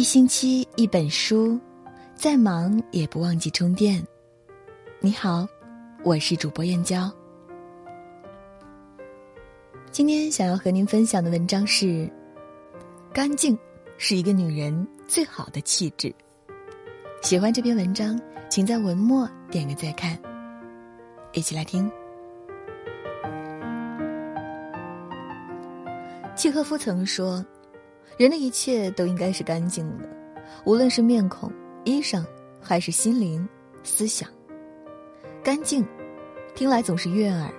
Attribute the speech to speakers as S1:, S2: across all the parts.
S1: 一星期一本书，再忙也不忘记充电。你好，我是主播燕娇。今天想要和您分享的文章是：干净是一个女人最好的气质。喜欢这篇文章，请在文末点个再看。一起来听。契诃夫曾说。人的一切都应该是干净的，无论是面孔、衣裳，还是心灵、思想。干净，听来总是悦耳。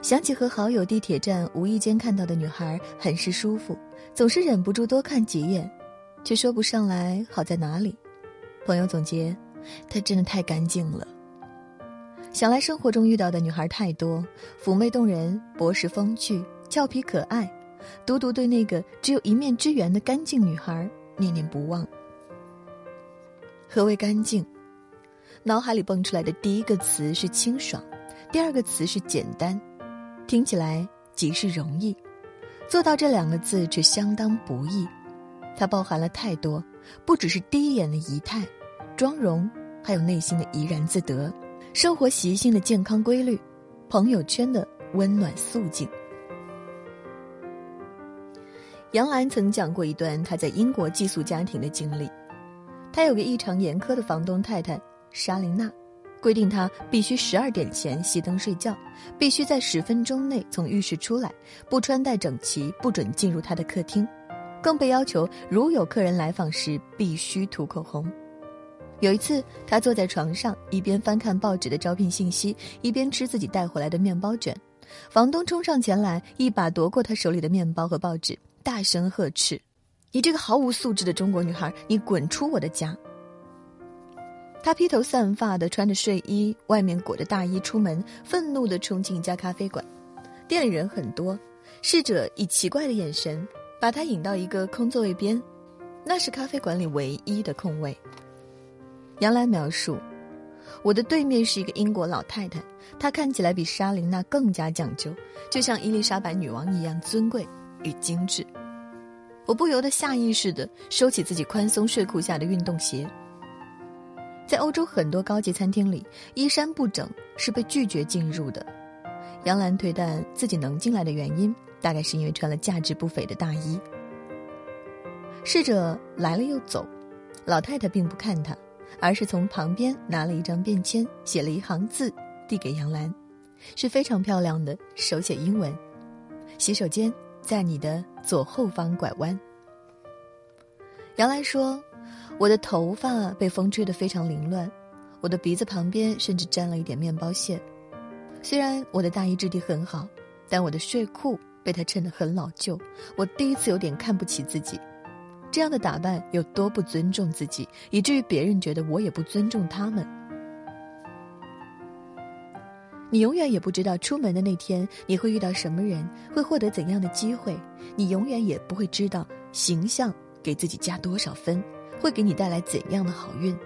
S1: 想起和好友地铁站无意间看到的女孩，很是舒服，总是忍不住多看几眼，却说不上来好在哪里。朋友总结，她真的太干净了。想来生活中遇到的女孩太多，妩媚动人，博识风趣，俏皮可爱。独独对那个只有一面之缘的干净女孩念念不忘。何为干净？脑海里蹦出来的第一个词是清爽，第二个词是简单，听起来极是容易，做到这两个字却相当不易。它包含了太多，不只是第一眼的仪态、妆容，还有内心的怡然自得，生活习性的健康规律，朋友圈的温暖素净。杨澜曾讲过一段她在英国寄宿家庭的经历。她有个异常严苛的房东太太莎琳娜，规定她必须十二点前熄灯睡觉，必须在十分钟内从浴室出来，不穿戴整齐，不准进入她的客厅，更被要求如有客人来访时必须涂口红。有一次，她坐在床上，一边翻看报纸的招聘信息，一边吃自己带回来的面包卷。房东冲上前来，一把夺过她手里的面包和报纸。大声呵斥：“你这个毫无素质的中国女孩，你滚出我的家！”她披头散发的穿着睡衣，外面裹着大衣出门，愤怒的冲进一家咖啡馆。店里人很多，侍者以奇怪的眼神把她引到一个空座位边，那是咖啡馆里唯一的空位。杨澜描述：“我的对面是一个英国老太太，她看起来比莎琳娜更加讲究，就像伊丽莎白女王一样尊贵。”与精致，我不由得下意识的收起自己宽松睡裤下的运动鞋。在欧洲很多高级餐厅里，衣衫不整是被拒绝进入的。杨澜推断自己能进来的原因，大概是因为穿了价值不菲的大衣。侍者来了又走，老太太并不看他，而是从旁边拿了一张便签，写了一行字，递给杨澜，是非常漂亮的手写英文：“洗手间。”在你的左后方拐弯。杨澜说：“我的头发被风吹得非常凌乱，我的鼻子旁边甚至沾了一点面包屑。虽然我的大衣质地很好，但我的睡裤被他衬得很老旧。我第一次有点看不起自己，这样的打扮有多不尊重自己，以至于别人觉得我也不尊重他们。”你永远也不知道出门的那天你会遇到什么人，会获得怎样的机会。你永远也不会知道形象给自己加多少分，会给你带来怎样的好运。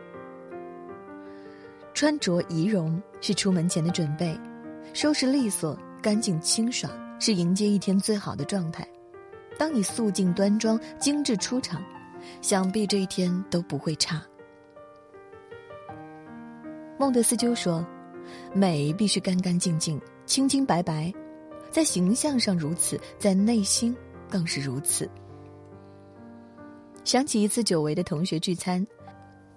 S1: 穿着仪容是出门前的准备，收拾利索、干净清爽是迎接一天最好的状态。当你素净端庄、精致出场，想必这一天都不会差。孟德斯鸠说。美必须干干净净、清清白白，在形象上如此，在内心更是如此。想起一次久违的同学聚餐，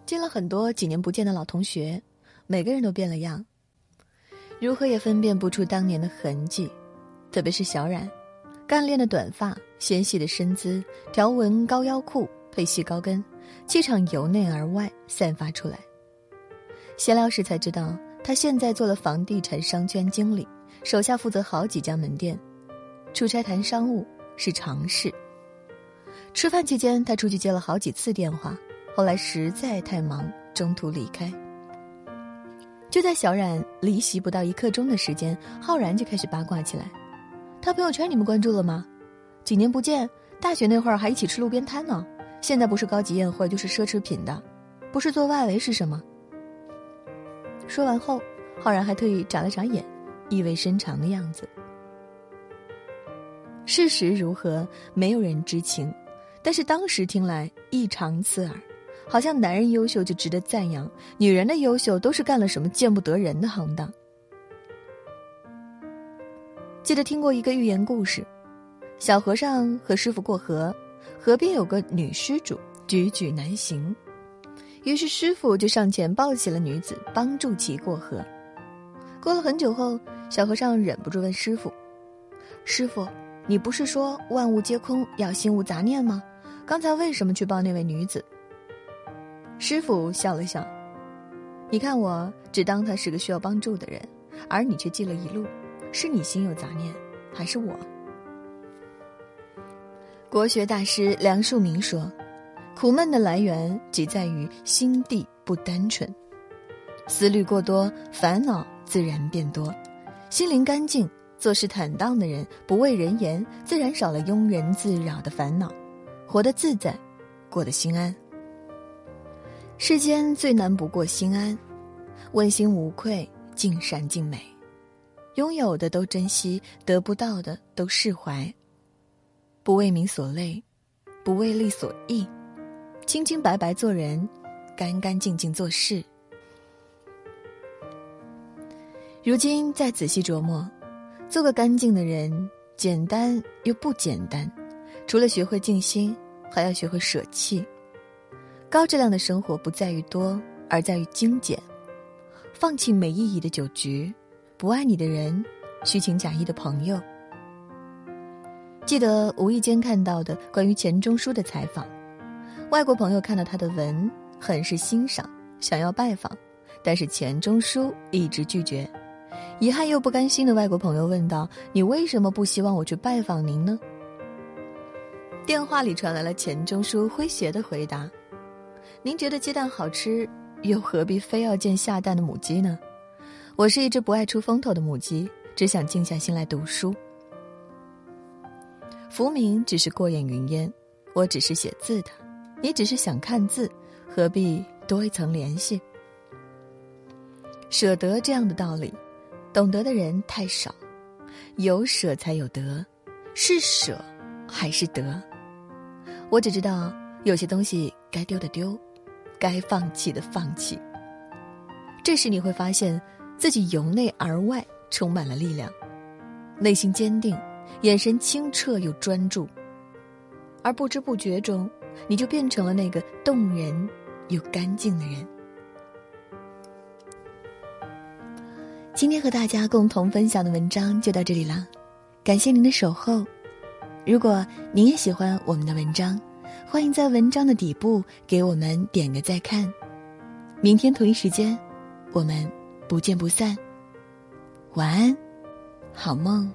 S1: 见了很多几年不见的老同学，每个人都变了样，如何也分辨不出当年的痕迹。特别是小冉，干练的短发、纤细的身姿、条纹高腰裤配细高跟，气场由内而外散发出来。闲聊时才知道。他现在做了房地产商圈经理，手下负责好几家门店，出差谈商务是常事。吃饭期间，他出去接了好几次电话，后来实在太忙，中途离开。就在小冉离席不到一刻钟的时间，浩然就开始八卦起来：“他朋友圈你们关注了吗？几年不见，大学那会儿还一起吃路边摊呢，现在不是高级宴会就是奢侈品的，不是做外围是什么？”说完后，浩然还特意眨了眨眼，意味深长的样子。事实如何，没有人知情，但是当时听来异常刺耳，好像男人优秀就值得赞扬，女人的优秀都是干了什么见不得人的行当。记得听过一个寓言故事，小和尚和师傅过河，河边有个女施主，举举难行，于是师傅就上前抱起了女子，帮助其过河。过了很久后，小和尚忍不住问师傅：“师傅，你不是说万物皆空，要心无杂念吗？刚才为什么去抱那位女子？”师傅笑了笑：“你看我只当他是个需要帮助的人，而你却记了一路。”是你心有杂念，还是我？国学大师梁漱溟说：“苦闷的来源即在于心地不单纯，思虑过多，烦恼自然变多。心灵干净、做事坦荡的人，不畏人言，自然少了庸人自扰的烦恼，活得自在，过得心安。世间最难不过心安，问心无愧，尽善尽美。”拥有的都珍惜，得不到的都释怀。不为名所累，不为利所役，清清白白做人，干干净净做事。如今再仔细琢磨，做个干净的人，简单又不简单。除了学会静心，还要学会舍弃。高质量的生活不在于多，而在于精简。放弃没意义的酒局。不爱你的人，虚情假意的朋友。记得无意间看到的关于钱钟书的采访，外国朋友看到他的文，很是欣赏，想要拜访，但是钱钟书一直拒绝。遗憾又不甘心的外国朋友问道：“你为什么不希望我去拜访您呢？”电话里传来了钱钟书诙谐的回答：“您觉得鸡蛋好吃，又何必非要见下蛋的母鸡呢？”我是一只不爱出风头的母鸡，只想静下心来读书。浮名只是过眼云烟，我只是写字的，你只是想看字，何必多一层联系？舍得这样的道理，懂得的人太少，有舍才有得，是舍还是得？我只知道有些东西该丢的丢，该放弃的放弃。这时你会发现。自己由内而外充满了力量，内心坚定，眼神清澈又专注，而不知不觉中，你就变成了那个动人又干净的人。今天和大家共同分享的文章就到这里了，感谢您的守候。如果您也喜欢我们的文章，欢迎在文章的底部给我们点个再看。明天同一时间，我们。不见不散，晚安，好梦。